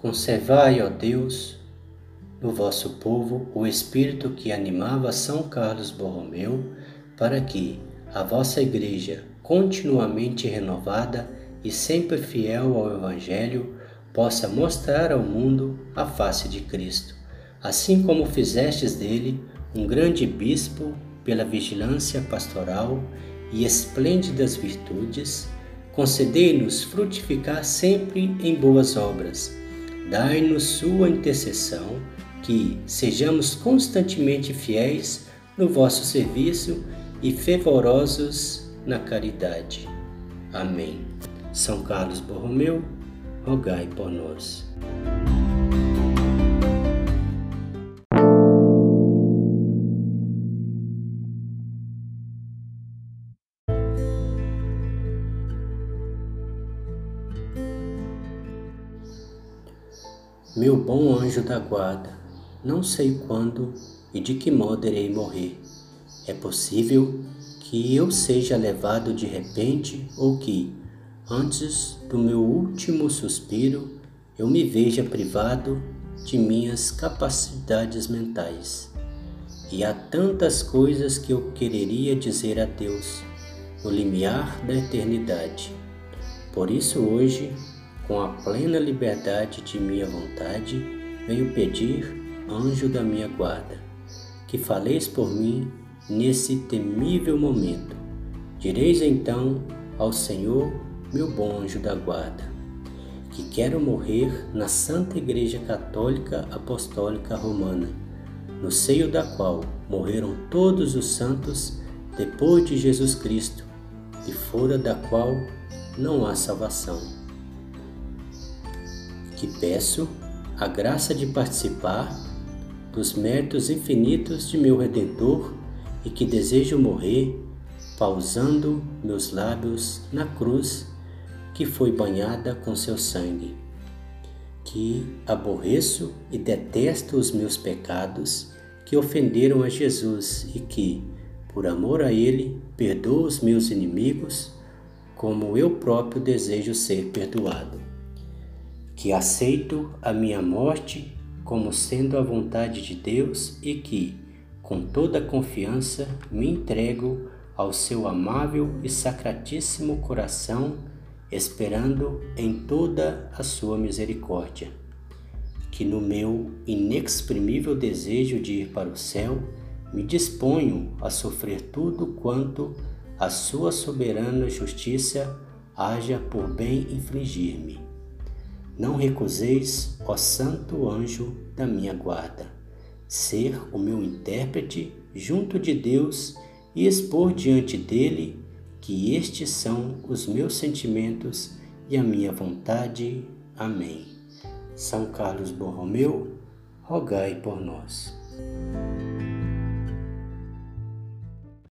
Conservai, ó Deus, no vosso povo o espírito que animava São Carlos Borromeu, para que a vossa Igreja, continuamente renovada e sempre fiel ao Evangelho, possa mostrar ao mundo a face de Cristo, assim como fizestes dele um grande bispo pela vigilância pastoral e esplêndidas virtudes, concedei-nos frutificar sempre em boas obras. Dai-nos sua intercessão, que sejamos constantemente fiéis no vosso serviço e fervorosos na caridade. Amém. São Carlos Borromeu, rogai por nós. Meu bom anjo da guarda, não sei quando e de que modo irei morrer. É possível que eu seja levado de repente ou que, antes do meu último suspiro, eu me veja privado de minhas capacidades mentais. E há tantas coisas que eu quereria dizer a Deus no limiar da eternidade. Por isso, hoje, com a plena liberdade de minha vontade, venho pedir, anjo da minha guarda, que faleis por mim nesse temível momento. Direis então ao Senhor, meu bom anjo da guarda, que quero morrer na Santa Igreja Católica Apostólica Romana, no seio da qual morreram todos os santos depois de Jesus Cristo, e fora da qual não há salvação que peço a graça de participar dos méritos infinitos de meu Redentor e que desejo morrer pausando meus lábios na cruz que foi banhada com seu sangue. Que aborreço e detesto os meus pecados que ofenderam a Jesus e que, por amor a Ele, perdoo os meus inimigos, como eu próprio desejo ser perdoado que aceito a minha morte como sendo a vontade de Deus e que, com toda confiança, me entrego ao seu amável e sacratíssimo coração, esperando em toda a sua misericórdia. Que no meu inexprimível desejo de ir para o céu, me disponho a sofrer tudo quanto a sua soberana justiça haja por bem infligir-me não recuseis, ó santo anjo da minha guarda, ser o meu intérprete junto de Deus e expor diante dele que estes são os meus sentimentos e a minha vontade. Amém. São Carlos Borromeu, rogai por nós.